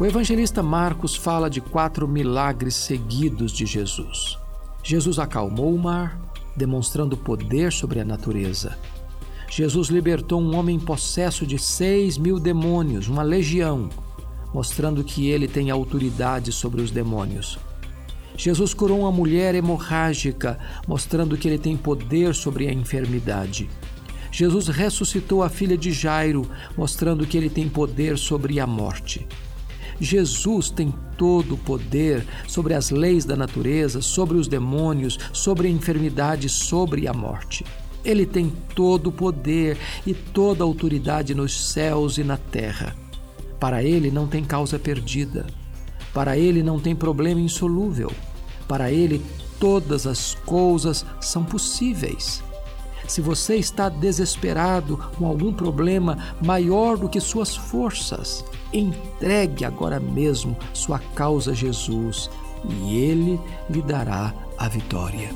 O evangelista Marcos fala de quatro milagres seguidos de Jesus. Jesus acalmou o mar, demonstrando poder sobre a natureza. Jesus libertou um homem possesso de seis mil demônios, uma legião, mostrando que ele tem autoridade sobre os demônios. Jesus curou uma mulher hemorrágica, mostrando que ele tem poder sobre a enfermidade. Jesus ressuscitou a filha de Jairo, mostrando que ele tem poder sobre a morte. Jesus tem todo o poder sobre as leis da natureza, sobre os demônios, sobre a enfermidade, sobre a morte. Ele tem todo o poder e toda a autoridade nos céus e na terra. Para ele não tem causa perdida. Para ele não tem problema insolúvel. Para ele todas as coisas são possíveis. Se você está desesperado com algum problema maior do que suas forças, entregue agora mesmo sua causa a Jesus e ele lhe dará a vitória.